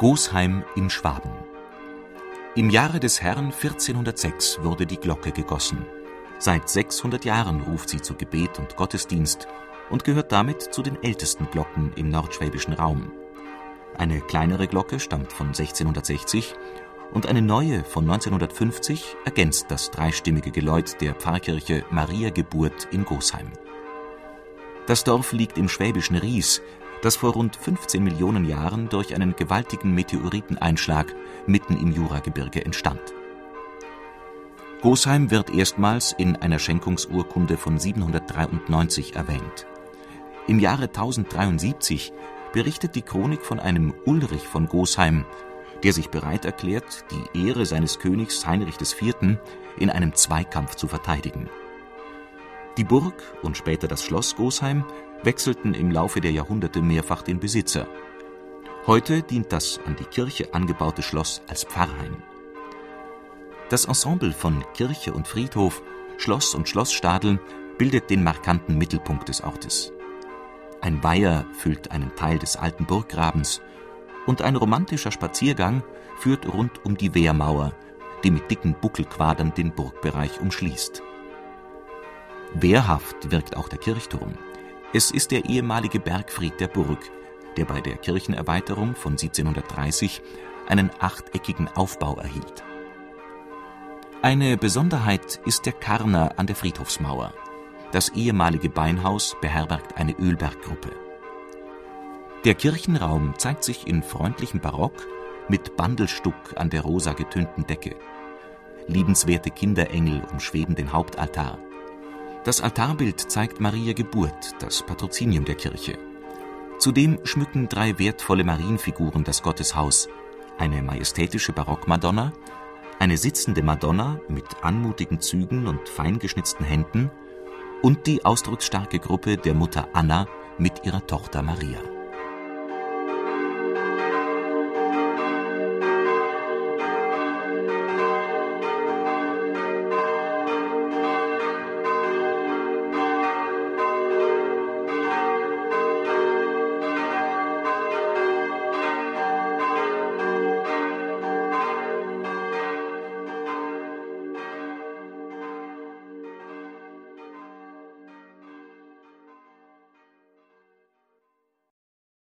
Gosheim in Schwaben. Im Jahre des Herrn 1406 wurde die Glocke gegossen. Seit 600 Jahren ruft sie zu Gebet und Gottesdienst und gehört damit zu den ältesten Glocken im nordschwäbischen Raum. Eine kleinere Glocke stammt von 1660 und eine neue von 1950 ergänzt das dreistimmige Geläut der Pfarrkirche Maria Geburt in Gosheim. Das Dorf liegt im schwäbischen Ries, das vor rund 15 Millionen Jahren durch einen gewaltigen Meteoriteneinschlag mitten im Juragebirge entstand. Gosheim wird erstmals in einer Schenkungsurkunde von 793 erwähnt. Im Jahre 1073 berichtet die Chronik von einem Ulrich von Gosheim, der sich bereit erklärt, die Ehre seines Königs Heinrich IV. in einem Zweikampf zu verteidigen. Die Burg und später das Schloss Gosheim wechselten im Laufe der Jahrhunderte mehrfach den Besitzer. Heute dient das an die Kirche angebaute Schloss als Pfarrheim. Das Ensemble von Kirche und Friedhof, Schloss und Schlossstadel bildet den markanten Mittelpunkt des Ortes. Ein Weiher füllt einen Teil des alten Burggrabens und ein romantischer Spaziergang führt rund um die Wehrmauer, die mit dicken Buckelquadern den Burgbereich umschließt. Wehrhaft wirkt auch der Kirchturm. Es ist der ehemalige Bergfried der Burg, der bei der Kirchenerweiterung von 1730 einen achteckigen Aufbau erhielt. Eine Besonderheit ist der Karner an der Friedhofsmauer. Das ehemalige Beinhaus beherbergt eine Ölberggruppe. Der Kirchenraum zeigt sich in freundlichem Barock mit Bandelstuck an der rosa getönten Decke. Liebenswerte Kinderengel umschweben den Hauptaltar. Das Altarbild zeigt Maria Geburt, das Patrozinium der Kirche. Zudem schmücken drei wertvolle Marienfiguren das Gotteshaus: eine majestätische Barockmadonna, eine sitzende Madonna mit anmutigen Zügen und feingeschnitzten Händen und die ausdrucksstarke Gruppe der Mutter Anna mit ihrer Tochter Maria